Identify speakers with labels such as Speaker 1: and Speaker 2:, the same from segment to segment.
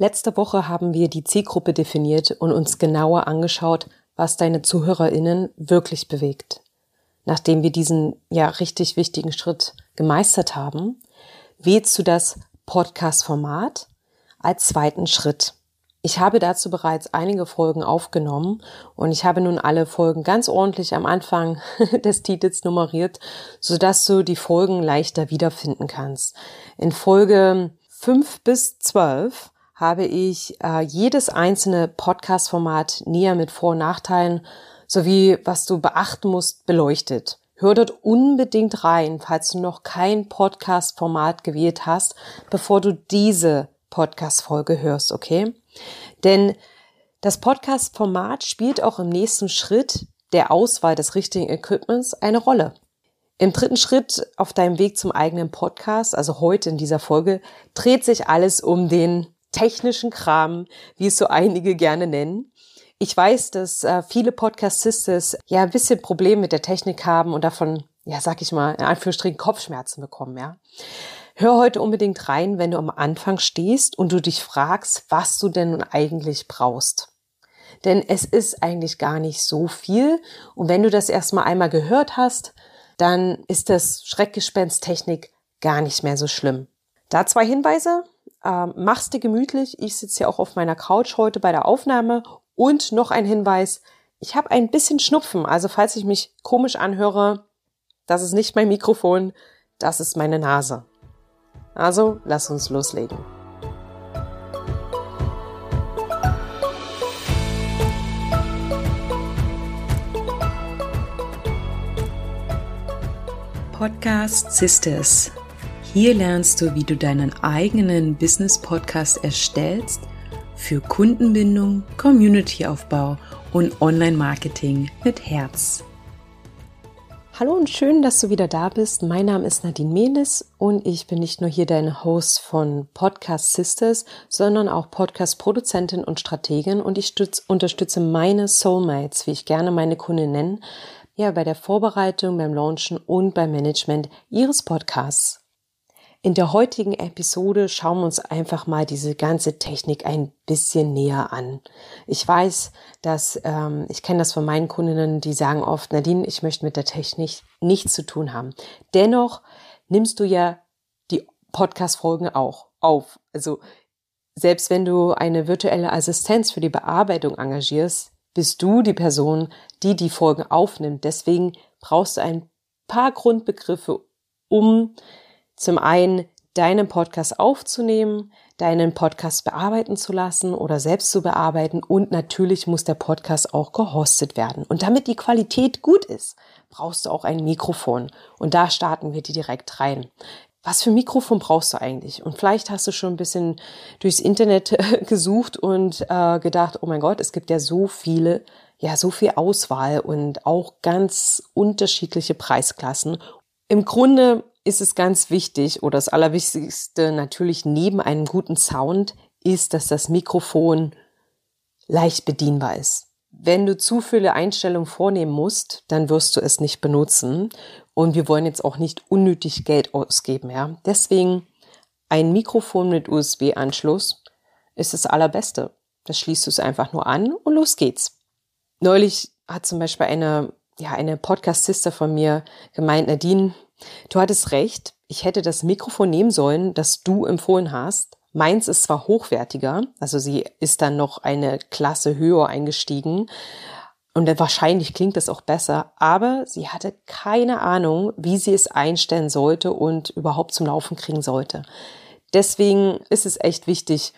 Speaker 1: Letzte Woche haben wir die Zielgruppe definiert und uns genauer angeschaut, was deine ZuhörerInnen wirklich bewegt. Nachdem wir diesen ja richtig wichtigen Schritt gemeistert haben, wählst du das Podcast-Format als zweiten Schritt. Ich habe dazu bereits einige Folgen aufgenommen und ich habe nun alle Folgen ganz ordentlich am Anfang des Titels nummeriert, sodass du die Folgen leichter wiederfinden kannst. In Folge 5 bis 12 habe ich äh, jedes einzelne Podcast-Format näher mit Vor- und Nachteilen sowie was du beachten musst beleuchtet. Hör dort unbedingt rein, falls du noch kein Podcast-Format gewählt hast, bevor du diese Podcast-Folge hörst, okay? Denn das Podcast-Format spielt auch im nächsten Schritt der Auswahl des richtigen Equipments eine Rolle. Im dritten Schritt auf deinem Weg zum eigenen Podcast, also heute in dieser Folge, dreht sich alles um den technischen Kram, wie es so einige gerne nennen. Ich weiß, dass äh, viele Podcast-Sisters ja ein bisschen Probleme mit der Technik haben und davon, ja, sag ich mal, in Anführungsstrichen Kopfschmerzen bekommen, ja. Hör heute unbedingt rein, wenn du am Anfang stehst und du dich fragst, was du denn nun eigentlich brauchst. Denn es ist eigentlich gar nicht so viel. Und wenn du das erstmal einmal gehört hast, dann ist das Schreckgespenst-Technik gar nicht mehr so schlimm. Da zwei Hinweise. Ähm, mach's dir gemütlich. Ich sitze ja auch auf meiner Couch heute bei der Aufnahme. Und noch ein Hinweis. Ich habe ein bisschen Schnupfen. Also falls ich mich komisch anhöre, das ist nicht mein Mikrofon, das ist meine Nase. Also lass uns loslegen. Podcast Sisters hier lernst du, wie du deinen eigenen Business-Podcast erstellst für Kundenbindung, Community-Aufbau und Online-Marketing mit Herz. Hallo und schön, dass du wieder da bist. Mein Name ist Nadine Menes und ich bin nicht nur hier dein Host von Podcast Sisters, sondern auch Podcast-Produzentin und Strategin und ich unterstütze meine Soulmates, wie ich gerne meine Kunden nenne, ja, bei der Vorbereitung, beim Launchen und beim Management ihres Podcasts. In der heutigen Episode schauen wir uns einfach mal diese ganze Technik ein bisschen näher an. Ich weiß, dass ähm, ich kenne das von meinen Kundinnen, die sagen oft, Nadine, ich möchte mit der Technik nichts zu tun haben. Dennoch nimmst du ja die Podcast-Folgen auch auf. Also selbst wenn du eine virtuelle Assistenz für die Bearbeitung engagierst, bist du die Person, die die Folgen aufnimmt. Deswegen brauchst du ein paar Grundbegriffe, um zum einen deinen Podcast aufzunehmen, deinen Podcast bearbeiten zu lassen oder selbst zu bearbeiten und natürlich muss der Podcast auch gehostet werden. Und damit die Qualität gut ist, brauchst du auch ein Mikrofon und da starten wir die direkt rein. Was für Mikrofon brauchst du eigentlich? Und vielleicht hast du schon ein bisschen durchs Internet gesucht und äh, gedacht, oh mein Gott, es gibt ja so viele, ja, so viel Auswahl und auch ganz unterschiedliche Preisklassen. Im Grunde ist es ganz wichtig oder das Allerwichtigste natürlich neben einem guten Sound ist, dass das Mikrofon leicht bedienbar ist. Wenn du zu viele Einstellungen vornehmen musst, dann wirst du es nicht benutzen. Und wir wollen jetzt auch nicht unnötig Geld ausgeben, ja. Deswegen ein Mikrofon mit USB-Anschluss ist das allerbeste. Das schließt du es einfach nur an und los geht's. Neulich hat zum Beispiel eine, ja, eine Podcast-Sister von mir gemeint, Nadine, Du hattest recht, ich hätte das Mikrofon nehmen sollen, das du empfohlen hast. Meins ist zwar hochwertiger, also sie ist dann noch eine Klasse höher eingestiegen und wahrscheinlich klingt das auch besser, aber sie hatte keine Ahnung, wie sie es einstellen sollte und überhaupt zum Laufen kriegen sollte. Deswegen ist es echt wichtig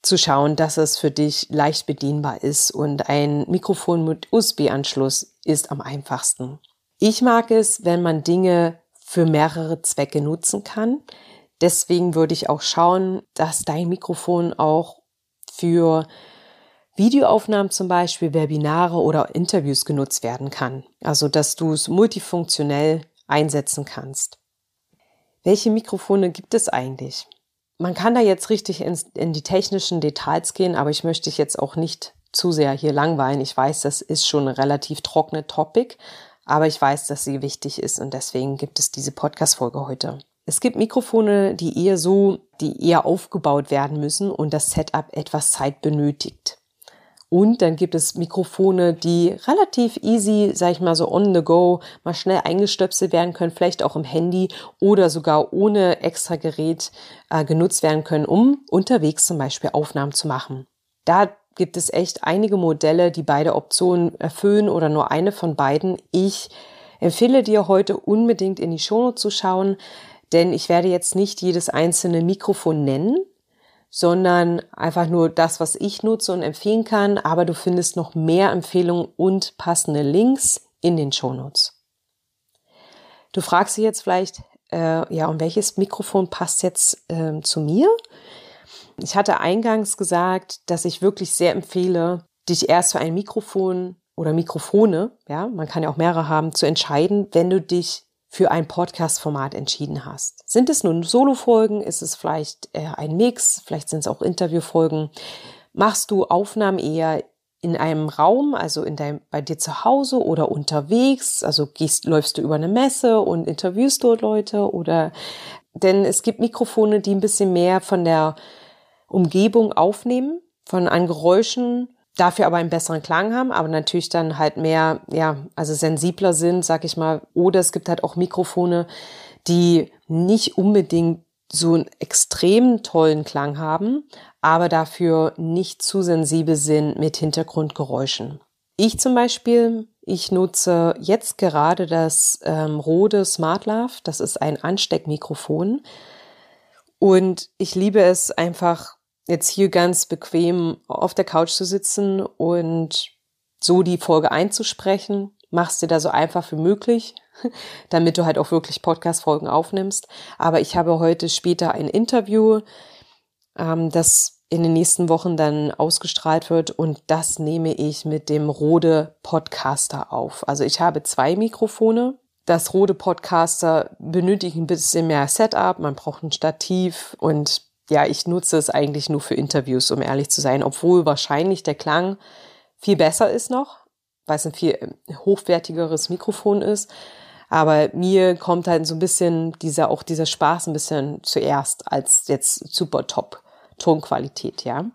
Speaker 1: zu schauen, dass es für dich leicht bedienbar ist und ein Mikrofon mit USB-Anschluss ist am einfachsten. Ich mag es, wenn man Dinge für mehrere Zwecke nutzen kann. Deswegen würde ich auch schauen, dass dein Mikrofon auch für Videoaufnahmen zum Beispiel, Webinare oder Interviews genutzt werden kann. Also, dass du es multifunktionell einsetzen kannst. Welche Mikrofone gibt es eigentlich? Man kann da jetzt richtig in, in die technischen Details gehen, aber ich möchte dich jetzt auch nicht zu sehr hier langweilen. Ich weiß, das ist schon ein relativ trockene Topic, aber ich weiß, dass sie wichtig ist und deswegen gibt es diese Podcast-Folge heute. Es gibt Mikrofone, die eher so, die eher aufgebaut werden müssen und das Setup etwas Zeit benötigt. Und dann gibt es Mikrofone, die relativ easy, sag ich mal so on the go, mal schnell eingestöpselt werden können, vielleicht auch im Handy oder sogar ohne extra Gerät äh, genutzt werden können, um unterwegs zum Beispiel Aufnahmen zu machen. Da gibt es echt einige Modelle, die beide Optionen erfüllen oder nur eine von beiden. Ich empfehle dir heute unbedingt in die Show zu schauen, denn ich werde jetzt nicht jedes einzelne Mikrofon nennen, sondern einfach nur das, was ich nutze und empfehlen kann, aber du findest noch mehr Empfehlungen und passende Links in den Shownotes. Du fragst dich jetzt vielleicht, äh, ja, und welches Mikrofon passt jetzt äh, zu mir? Ich hatte eingangs gesagt, dass ich wirklich sehr empfehle, dich erst für ein Mikrofon oder Mikrofone, ja, man kann ja auch mehrere haben, zu entscheiden, wenn du dich für ein Podcast-Format entschieden hast. Sind es nun Solo-Folgen? Ist es vielleicht eher ein Mix? Vielleicht sind es auch Interview-Folgen. Machst du Aufnahmen eher in einem Raum, also in deinem, bei dir zu Hause oder unterwegs? Also gehst, läufst du über eine Messe und interviewst dort Leute oder, denn es gibt Mikrofone, die ein bisschen mehr von der Umgebung aufnehmen, von an Geräuschen, dafür aber einen besseren Klang haben, aber natürlich dann halt mehr, ja, also sensibler sind, sag ich mal. Oder es gibt halt auch Mikrofone, die nicht unbedingt so einen extrem tollen Klang haben, aber dafür nicht zu sensibel sind mit Hintergrundgeräuschen. Ich zum Beispiel, ich nutze jetzt gerade das ähm, Rode SmartLav. Das ist ein Ansteckmikrofon. Und ich liebe es einfach, jetzt hier ganz bequem auf der Couch zu sitzen und so die Folge einzusprechen. Machst dir da so einfach wie möglich, damit du halt auch wirklich Podcast-Folgen aufnimmst. Aber ich habe heute später ein Interview, ähm, das in den nächsten Wochen dann ausgestrahlt wird und das nehme ich mit dem Rode Podcaster auf. Also ich habe zwei Mikrofone. Das Rode Podcaster benötigt ein bisschen mehr Setup. Man braucht ein Stativ und ja, ich nutze es eigentlich nur für Interviews, um ehrlich zu sein, obwohl wahrscheinlich der Klang viel besser ist noch, weil es ein viel äh, hochwertigeres Mikrofon ist. Aber mir kommt halt so ein bisschen dieser, auch dieser Spaß ein bisschen zuerst als jetzt super top Tonqualität, ja.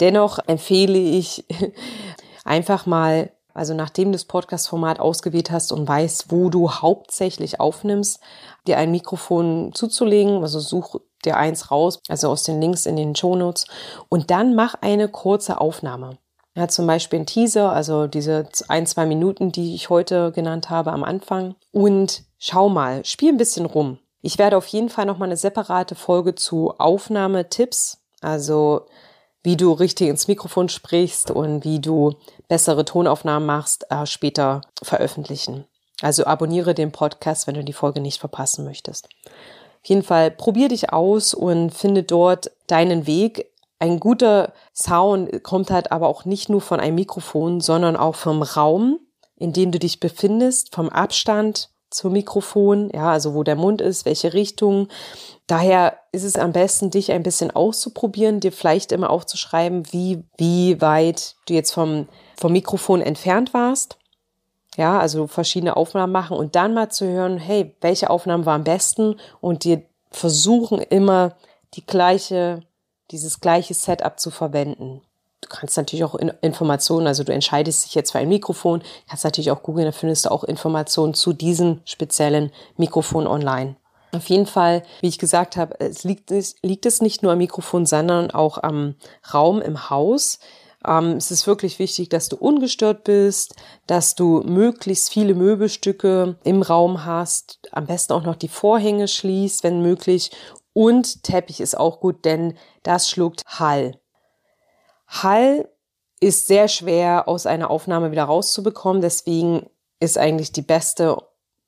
Speaker 1: Dennoch empfehle ich einfach mal, also nachdem du das Podcast-Format ausgewählt hast und weißt, wo du hauptsächlich aufnimmst, dir ein Mikrofon zuzulegen, also such dir eins raus, also aus den Links in den Shownotes und dann mach eine kurze Aufnahme. Ja, zum Beispiel ein Teaser, also diese ein, zwei Minuten, die ich heute genannt habe am Anfang. Und schau mal, spiel ein bisschen rum. Ich werde auf jeden Fall nochmal eine separate Folge zu Aufnahmetipps, also wie du richtig ins Mikrofon sprichst und wie du bessere Tonaufnahmen machst, äh, später veröffentlichen. Also abonniere den Podcast, wenn du die Folge nicht verpassen möchtest. Auf jeden Fall probier dich aus und finde dort deinen Weg. Ein guter Sound kommt halt aber auch nicht nur von einem Mikrofon, sondern auch vom Raum, in dem du dich befindest, vom Abstand zum Mikrofon, ja, also wo der Mund ist, welche Richtung. Daher ist es am besten, dich ein bisschen auszuprobieren, dir vielleicht immer aufzuschreiben, wie, wie weit du jetzt vom, vom Mikrofon entfernt warst ja, also verschiedene Aufnahmen machen und dann mal zu hören, hey, welche Aufnahmen waren am besten und dir versuchen immer die gleiche, dieses gleiche Setup zu verwenden. Du kannst natürlich auch Informationen, also du entscheidest dich jetzt für ein Mikrofon, kannst natürlich auch googeln, da findest du auch Informationen zu diesem speziellen Mikrofon online. Auf jeden Fall, wie ich gesagt habe, es liegt, es liegt es nicht nur am Mikrofon, sondern auch am Raum im Haus. Ähm, es ist wirklich wichtig, dass du ungestört bist, dass du möglichst viele Möbelstücke im Raum hast, am besten auch noch die Vorhänge schließt, wenn möglich. Und Teppich ist auch gut, denn das schluckt Hall. Hall ist sehr schwer aus einer Aufnahme wieder rauszubekommen, deswegen ist eigentlich die beste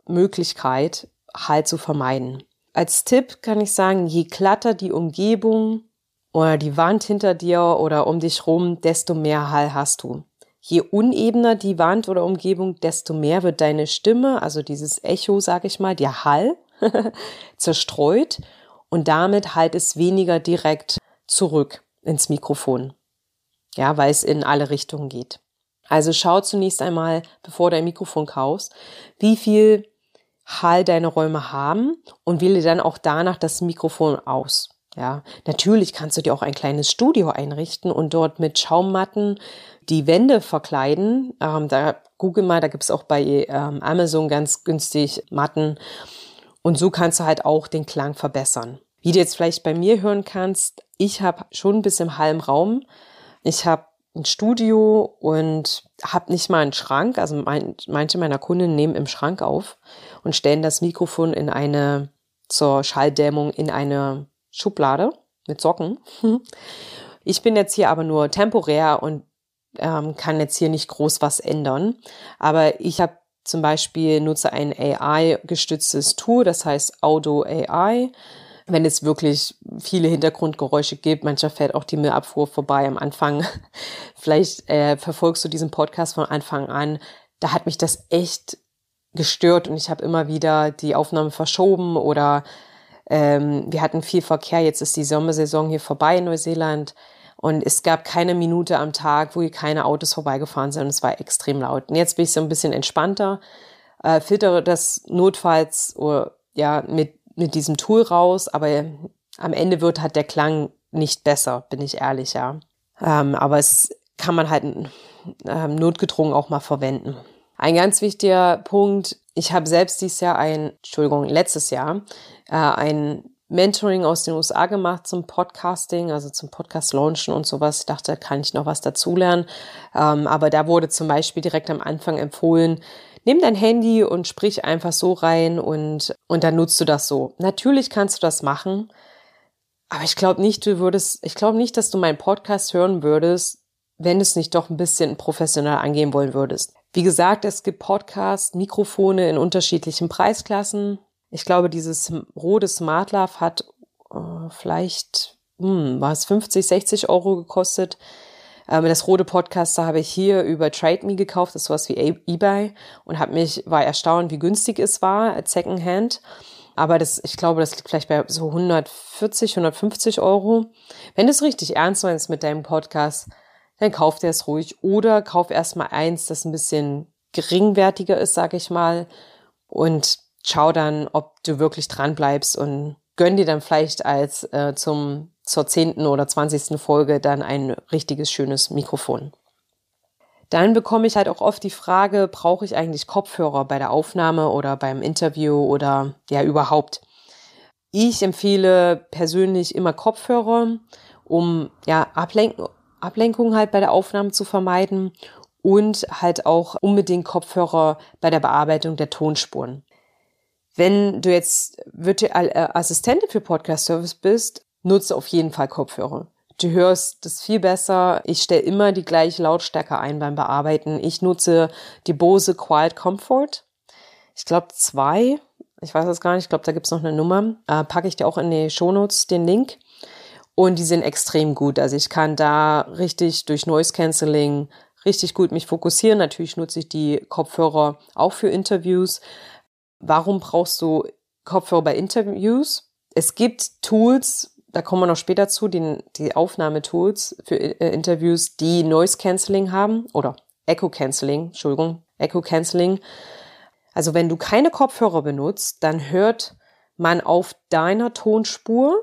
Speaker 1: Möglichkeit, Hall zu vermeiden. Als Tipp kann ich sagen, je glatter die Umgebung, oder die Wand hinter dir oder um dich rum, desto mehr Hall hast du. Je unebener die Wand oder Umgebung, desto mehr wird deine Stimme, also dieses Echo, sag ich mal, der Hall, zerstreut und damit halt es weniger direkt zurück ins Mikrofon. Ja, weil es in alle Richtungen geht. Also schau zunächst einmal, bevor du ein Mikrofon kaufst, wie viel Hall deine Räume haben und wähle dann auch danach das Mikrofon aus. Ja, natürlich kannst du dir auch ein kleines Studio einrichten und dort mit Schaummatten die Wände verkleiden. Ähm, da google mal, da gibt's auch bei ähm, Amazon ganz günstig Matten. Und so kannst du halt auch den Klang verbessern. Wie du jetzt vielleicht bei mir hören kannst, ich habe schon ein bisschen Hall im Raum. Ich habe ein Studio und habe nicht mal einen Schrank. Also mein, manche meiner Kunden nehmen im Schrank auf und stellen das Mikrofon in eine zur Schalldämmung in eine Schublade mit Socken. Ich bin jetzt hier aber nur temporär und ähm, kann jetzt hier nicht groß was ändern. Aber ich habe zum Beispiel nutze ein AI-gestütztes Tool, das heißt Auto AI. Wenn es wirklich viele Hintergrundgeräusche gibt, mancher fährt auch die Müllabfuhr vorbei am Anfang. Vielleicht äh, verfolgst du diesen Podcast von Anfang an. Da hat mich das echt gestört und ich habe immer wieder die Aufnahme verschoben oder ähm, wir hatten viel Verkehr. Jetzt ist die Sommersaison hier vorbei in Neuseeland. Und es gab keine Minute am Tag, wo hier keine Autos vorbeigefahren sind. Es war extrem laut. Und jetzt bin ich so ein bisschen entspannter, äh, filtere das notfalls oder, ja, mit, mit diesem Tool raus. Aber am Ende wird halt der Klang nicht besser, bin ich ehrlich, ja. Ähm, aber es kann man halt ähm, notgedrungen auch mal verwenden. Ein ganz wichtiger Punkt, ich habe selbst dieses Jahr ein, Entschuldigung, letztes Jahr äh, ein Mentoring aus den USA gemacht zum Podcasting, also zum Podcast launchen und sowas. Ich dachte, da kann ich noch was dazulernen. Ähm, aber da wurde zum Beispiel direkt am Anfang empfohlen, nimm dein Handy und sprich einfach so rein und, und dann nutzt du das so. Natürlich kannst du das machen, aber ich glaube nicht, du würdest, ich glaube nicht, dass du meinen Podcast hören würdest, wenn du es nicht doch ein bisschen professionell angehen wollen würdest. Wie gesagt, es gibt Podcasts, Mikrofone in unterschiedlichen Preisklassen. Ich glaube, dieses rote Smart Love hat äh, vielleicht, hm, war es 50, 60 Euro gekostet. Ähm, das rote Podcaster habe ich hier über Trade Me gekauft, das ist sowas wie eBay und habe mich, war erstaunt, wie günstig es war, Secondhand. Aber das, ich glaube, das liegt vielleicht bei so 140, 150 Euro. Wenn du es richtig ernst meinst mit deinem Podcast, dann kauf dir es ruhig oder kauf erstmal eins, das ein bisschen geringwertiger ist, sag ich mal, und schau dann, ob du wirklich dran bleibst und gönn dir dann vielleicht als äh, zum zur zehnten oder zwanzigsten Folge dann ein richtiges schönes Mikrofon. Dann bekomme ich halt auch oft die Frage, brauche ich eigentlich Kopfhörer bei der Aufnahme oder beim Interview oder ja überhaupt? Ich empfehle persönlich immer Kopfhörer, um ja Ablenk Ablenkung halt bei der Aufnahme zu vermeiden und halt auch unbedingt Kopfhörer bei der Bearbeitung der Tonspuren. Wenn du jetzt virtuelle äh, Assistentin für Podcast Service bist, nutze auf jeden Fall Kopfhörer. Du hörst das viel besser. Ich stelle immer die gleiche Lautstärke ein beim Bearbeiten. Ich nutze die Bose Quiet Comfort. Ich glaube zwei. Ich weiß es gar nicht. Ich glaube, da gibt's noch eine Nummer. Äh, packe ich dir auch in die Shownotes den Link. Und die sind extrem gut. Also ich kann da richtig durch Noise Cancelling richtig gut mich fokussieren. Natürlich nutze ich die Kopfhörer auch für Interviews. Warum brauchst du Kopfhörer bei Interviews? Es gibt Tools, da kommen wir noch später zu, die, die Aufnahmetools für äh, Interviews, die Noise Cancelling haben oder Echo Cancelling, Entschuldigung, Echo Cancelling. Also wenn du keine Kopfhörer benutzt, dann hört man auf deiner Tonspur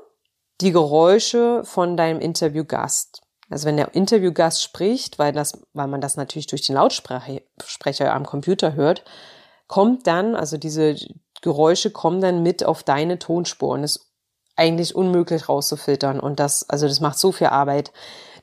Speaker 1: die Geräusche von deinem Interviewgast. Also wenn der Interviewgast spricht, weil das, weil man das natürlich durch den Lautsprecher am Computer hört, kommt dann, also diese Geräusche kommen dann mit auf deine Tonspur und ist eigentlich unmöglich rauszufiltern. Und das, also das macht so viel Arbeit.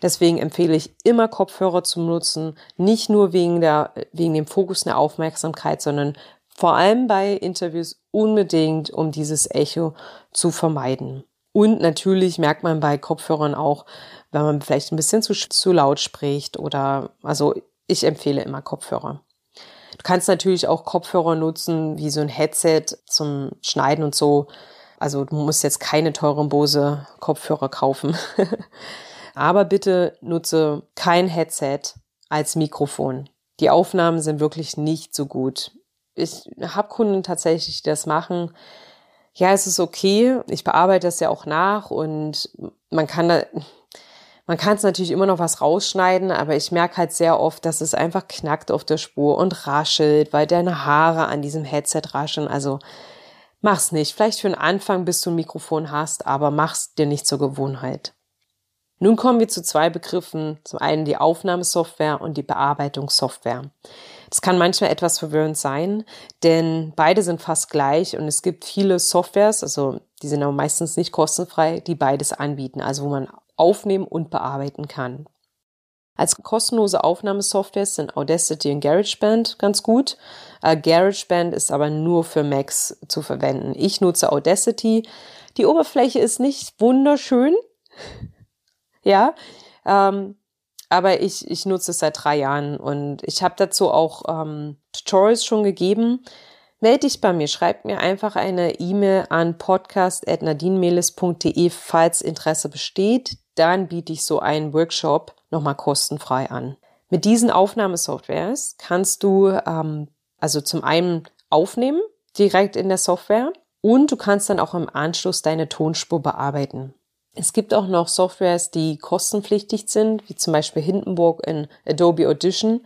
Speaker 1: Deswegen empfehle ich immer Kopfhörer zu nutzen, nicht nur wegen der, wegen dem Fokus der Aufmerksamkeit, sondern vor allem bei Interviews unbedingt, um dieses Echo zu vermeiden. Und natürlich merkt man bei Kopfhörern auch, wenn man vielleicht ein bisschen zu, zu laut spricht oder, also ich empfehle immer Kopfhörer. Du kannst natürlich auch Kopfhörer nutzen, wie so ein Headset zum Schneiden und so. Also du musst jetzt keine teuren Bose Kopfhörer kaufen. Aber bitte nutze kein Headset als Mikrofon. Die Aufnahmen sind wirklich nicht so gut. Ich habe Kunden tatsächlich, die das machen. Ja, es ist okay. Ich bearbeite das ja auch nach und man kann da, Man kann es natürlich immer noch was rausschneiden, aber ich merke halt sehr oft, dass es einfach knackt auf der Spur und raschelt, weil deine Haare an diesem Headset rascheln. Also mach's nicht. Vielleicht für den Anfang, bis du ein Mikrofon hast, aber mach's dir nicht zur Gewohnheit. Nun kommen wir zu zwei Begriffen. Zum einen die Aufnahmesoftware und die Bearbeitungssoftware. Das kann manchmal etwas verwirrend sein, denn beide sind fast gleich und es gibt viele Softwares, also die sind aber meistens nicht kostenfrei, die beides anbieten, also wo man aufnehmen und bearbeiten kann. Als kostenlose Aufnahmesoftware sind Audacity und GarageBand ganz gut. Äh, GarageBand ist aber nur für Macs zu verwenden. Ich nutze Audacity. Die Oberfläche ist nicht wunderschön. ja, ähm, aber ich, ich nutze es seit drei Jahren und ich habe dazu auch ähm, Tutorials schon gegeben. Melde dich bei mir, schreib mir einfach eine E-Mail an podcast.nadinemelis.de, falls Interesse besteht. Dann biete ich so einen Workshop nochmal kostenfrei an. Mit diesen Aufnahmesoftwares kannst du ähm, also zum einen aufnehmen, direkt in der Software, und du kannst dann auch im Anschluss deine Tonspur bearbeiten. Es gibt auch noch Softwares, die kostenpflichtig sind, wie zum Beispiel Hindenburg in Adobe Audition.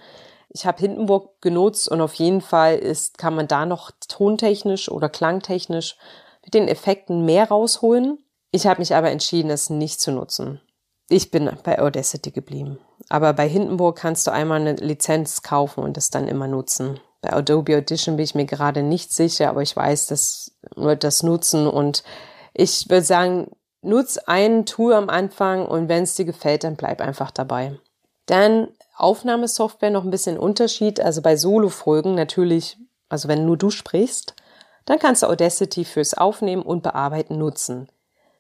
Speaker 1: Ich habe Hindenburg genutzt und auf jeden Fall ist, kann man da noch tontechnisch oder klangtechnisch mit den Effekten mehr rausholen. Ich habe mich aber entschieden, es nicht zu nutzen. Ich bin bei Audacity geblieben. Aber bei Hindenburg kannst du einmal eine Lizenz kaufen und es dann immer nutzen. Bei Adobe Audition bin ich mir gerade nicht sicher, aber ich weiß, dass wir das nutzen und ich würde sagen, nutz ein Tool am Anfang und wenn es dir gefällt, dann bleib einfach dabei. Dann Aufnahmesoftware noch ein bisschen Unterschied. Also bei Solo-Folgen natürlich, also wenn nur du sprichst, dann kannst du Audacity fürs Aufnehmen und Bearbeiten nutzen.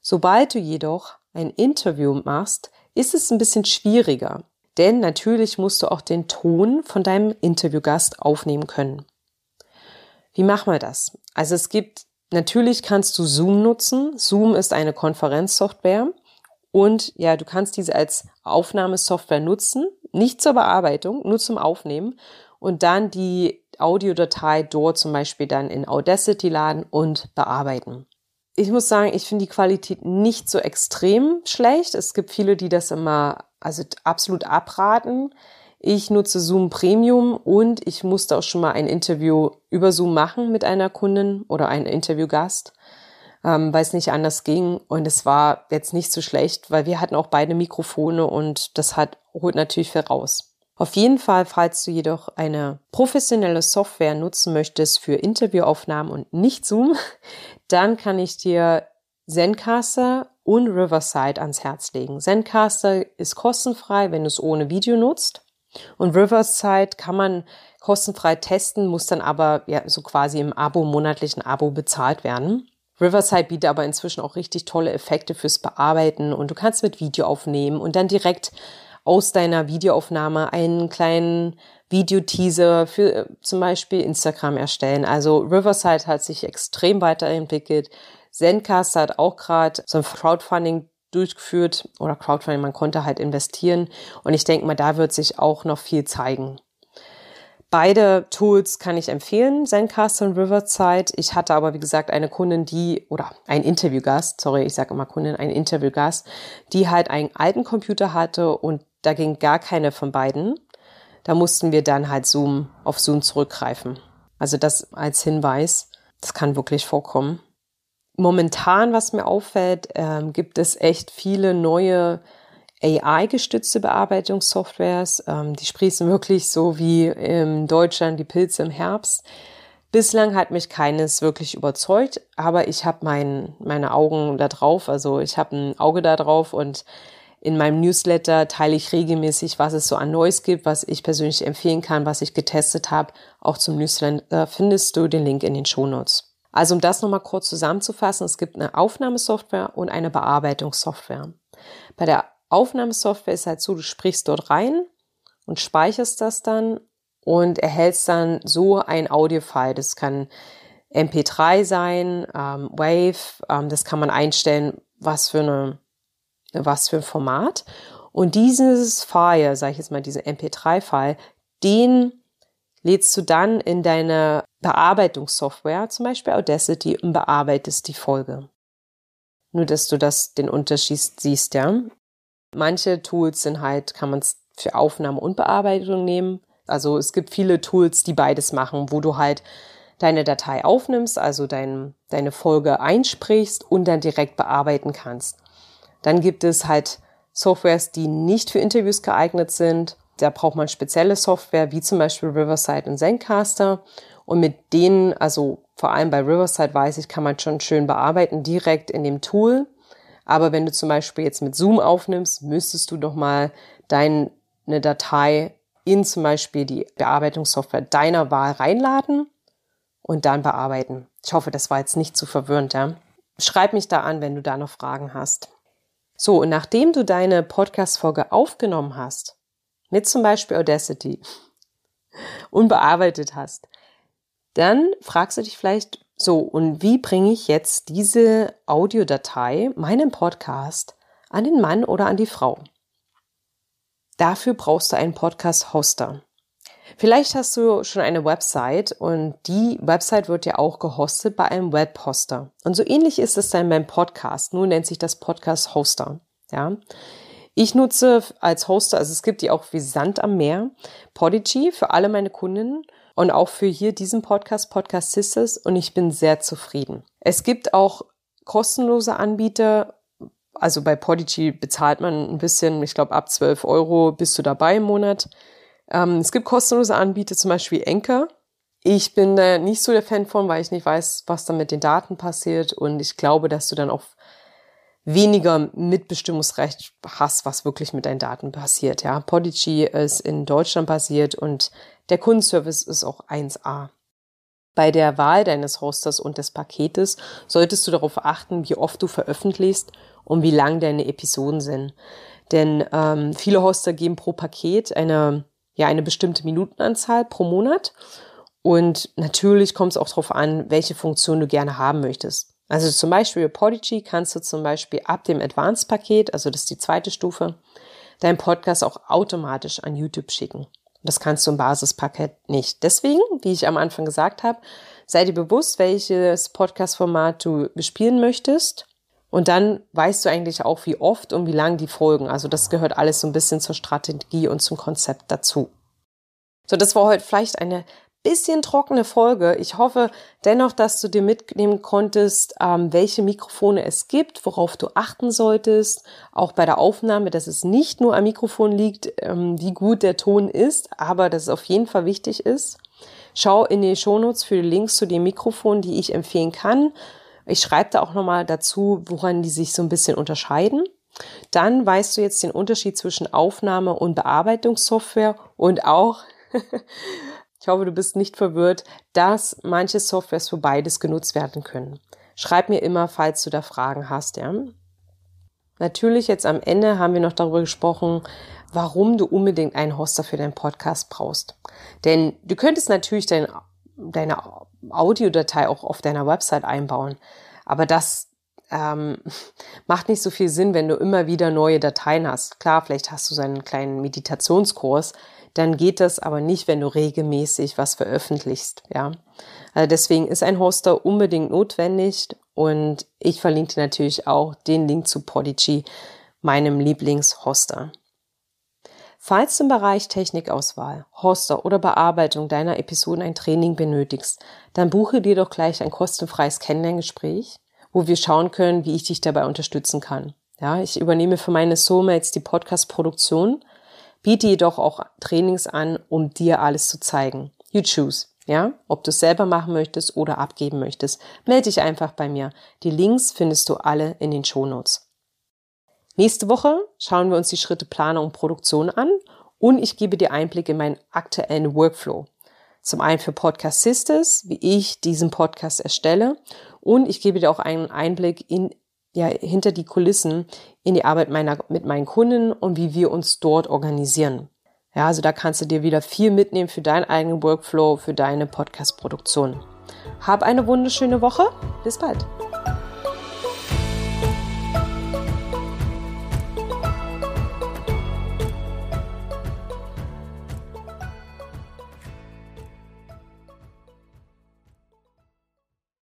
Speaker 1: Sobald du jedoch ein Interview machst, ist es ein bisschen schwieriger. Denn natürlich musst du auch den Ton von deinem Interviewgast aufnehmen können. Wie machen wir das? Also es gibt, natürlich kannst du Zoom nutzen. Zoom ist eine Konferenzsoftware. Und ja, du kannst diese als Aufnahmesoftware nutzen, nicht zur Bearbeitung, nur zum Aufnehmen und dann die Audiodatei dort zum Beispiel dann in Audacity laden und bearbeiten. Ich muss sagen, ich finde die Qualität nicht so extrem schlecht. Es gibt viele, die das immer also absolut abraten. Ich nutze Zoom Premium und ich musste auch schon mal ein Interview über Zoom machen mit einer Kundin oder einem Interviewgast ähm, weil es nicht anders ging. Und es war jetzt nicht so schlecht, weil wir hatten auch beide Mikrofone und das hat, holt natürlich viel raus. Auf jeden Fall, falls du jedoch eine professionelle Software nutzen möchtest für Interviewaufnahmen und nicht Zoom, dann kann ich dir Zencaster und Riverside ans Herz legen. Zencaster ist kostenfrei, wenn du es ohne Video nutzt. Und Riverside kann man kostenfrei testen, muss dann aber ja, so quasi im Abo, monatlichen Abo bezahlt werden. Riverside bietet aber inzwischen auch richtig tolle Effekte fürs Bearbeiten und du kannst mit Video aufnehmen und dann direkt aus deiner Videoaufnahme einen kleinen Videoteaser für äh, zum Beispiel Instagram erstellen. Also Riverside hat sich extrem weiterentwickelt. Zencaster hat auch gerade so ein Crowdfunding durchgeführt oder Crowdfunding, man konnte halt investieren und ich denke mal, da wird sich auch noch viel zeigen. Beide Tools kann ich empfehlen, Zencaster und Riverside. Ich hatte aber, wie gesagt, eine Kundin, die, oder ein Interviewgast, sorry, ich sage immer Kundin, ein Interviewgast, die halt einen alten Computer hatte und da ging gar keine von beiden. Da mussten wir dann halt Zoom, auf Zoom zurückgreifen. Also das als Hinweis, das kann wirklich vorkommen. Momentan, was mir auffällt, ähm, gibt es echt viele neue AI-gestützte Bearbeitungssoftwares. Ähm, die sprießen wirklich so wie in Deutschland die Pilze im Herbst. Bislang hat mich keines wirklich überzeugt, aber ich habe mein, meine Augen da drauf, also ich habe ein Auge da drauf und in meinem Newsletter teile ich regelmäßig, was es so an Neues gibt, was ich persönlich empfehlen kann, was ich getestet habe. Auch zum Newsletter findest du den Link in den Shownotes. Also um das nochmal kurz zusammenzufassen, es gibt eine Aufnahmesoftware und eine Bearbeitungssoftware. Bei der Aufnahmesoftware ist halt so, du sprichst dort rein und speicherst das dann und erhältst dann so ein Audiofile. Das kann MP3 sein, ähm, Wave, ähm, das kann man einstellen, was für eine, was für ein Format. Und dieses File, sage ich jetzt mal, diesen MP3-File, den lädst du dann in deine Bearbeitungssoftware, zum Beispiel Audacity, und bearbeitest die Folge. Nur, dass du das, den Unterschied siehst, ja. Manche Tools sind halt, kann man es für Aufnahme und Bearbeitung nehmen. Also es gibt viele Tools, die beides machen, wo du halt deine Datei aufnimmst, also dein, deine Folge einsprichst und dann direkt bearbeiten kannst. Dann gibt es halt Softwares, die nicht für Interviews geeignet sind. Da braucht man spezielle Software, wie zum Beispiel Riverside und Zencaster. Und mit denen, also vor allem bei Riverside weiß ich, kann man schon schön bearbeiten, direkt in dem Tool. Aber wenn du zum Beispiel jetzt mit Zoom aufnimmst, müsstest du doch mal deine Datei in zum Beispiel die Bearbeitungssoftware deiner Wahl reinladen und dann bearbeiten. Ich hoffe, das war jetzt nicht zu verwirrend, ja. Schreib mich da an, wenn du da noch Fragen hast. So, und nachdem du deine Podcast-Folge aufgenommen hast, mit zum Beispiel Audacity und bearbeitet hast, dann fragst du dich vielleicht, so, und wie bringe ich jetzt diese Audiodatei, meinen Podcast, an den Mann oder an die Frau? Dafür brauchst du einen Podcast-Hoster. Vielleicht hast du schon eine Website und die Website wird ja auch gehostet bei einem Webhoster. Und so ähnlich ist es dann beim Podcast. Nun nennt sich das Podcast Hoster. Ja. Ich nutze als Hoster, also es gibt die auch wie Sand am Meer, Podigy für alle meine Kundinnen und auch für hier diesen Podcast, Podcast Sisters, und ich bin sehr zufrieden. Es gibt auch kostenlose Anbieter. Also bei Podigy bezahlt man ein bisschen, ich glaube ab 12 Euro bist du dabei im Monat. Ähm, es gibt kostenlose Anbieter, zum Beispiel Enker. Ich bin da nicht so der Fan von, weil ich nicht weiß, was da mit den Daten passiert. Und ich glaube, dass du dann auch weniger Mitbestimmungsrecht hast, was wirklich mit deinen Daten passiert. Ja, Podigy ist in Deutschland basiert und der Kundenservice ist auch 1A. Bei der Wahl deines Hosters und des Paketes solltest du darauf achten, wie oft du veröffentlichst und wie lang deine Episoden sind. Denn ähm, viele Hoster geben pro Paket eine ja eine bestimmte Minutenanzahl pro Monat. Und natürlich kommt es auch darauf an, welche Funktion du gerne haben möchtest. Also zum Beispiel Podigy kannst du zum Beispiel ab dem Advanced-Paket, also das ist die zweite Stufe, deinen Podcast auch automatisch an YouTube schicken. Das kannst du im Basispaket nicht. Deswegen, wie ich am Anfang gesagt habe, sei dir bewusst, welches Podcast-Format du bespielen möchtest und dann weißt du eigentlich auch, wie oft und wie lang die folgen. Also das gehört alles so ein bisschen zur Strategie und zum Konzept dazu. So, das war heute vielleicht eine bisschen trockene Folge. Ich hoffe dennoch, dass du dir mitnehmen konntest, ähm, welche Mikrofone es gibt, worauf du achten solltest, auch bei der Aufnahme, dass es nicht nur am Mikrofon liegt, ähm, wie gut der Ton ist, aber dass es auf jeden Fall wichtig ist. Schau in die Shownotes für die Links zu den Mikrofonen, die ich empfehlen kann. Ich schreibe da auch nochmal dazu, woran die sich so ein bisschen unterscheiden. Dann weißt du jetzt den Unterschied zwischen Aufnahme und Bearbeitungssoftware und auch, ich hoffe, du bist nicht verwirrt, dass manche Softwares für beides genutzt werden können. Schreib mir immer, falls du da Fragen hast, ja. Natürlich jetzt am Ende haben wir noch darüber gesprochen, warum du unbedingt einen Hoster für deinen Podcast brauchst. Denn du könntest natürlich dein deine Audiodatei auch auf deiner Website einbauen. Aber das ähm, macht nicht so viel Sinn, wenn du immer wieder neue Dateien hast. Klar, vielleicht hast du so einen kleinen Meditationskurs, dann geht das aber nicht, wenn du regelmäßig was veröffentlichst. Ja, also deswegen ist ein Hoster unbedingt notwendig und ich verlinke natürlich auch den Link zu Podigy, meinem Lieblingshoster. Falls du im Bereich Technikauswahl, Hoster oder Bearbeitung deiner Episoden ein Training benötigst, dann buche dir doch gleich ein kostenfreies Kennenlerngespräch, wo wir schauen können, wie ich dich dabei unterstützen kann. Ja, ich übernehme für meine Soulmates die Podcast-Produktion, biete jedoch auch Trainings an, um dir alles zu zeigen. You choose. Ja, ob du es selber machen möchtest oder abgeben möchtest, melde dich einfach bei mir. Die Links findest du alle in den Shownotes. Nächste Woche schauen wir uns die Schritte Planung und Produktion an und ich gebe dir Einblick in meinen aktuellen Workflow. Zum einen für Podcast Sisters, wie ich diesen Podcast erstelle und ich gebe dir auch einen Einblick in ja, hinter die Kulissen in die Arbeit meiner, mit meinen Kunden und wie wir uns dort organisieren. Ja, also da kannst du dir wieder viel mitnehmen für deinen eigenen Workflow, für deine Podcast-Produktion. Hab eine wunderschöne Woche. Bis bald.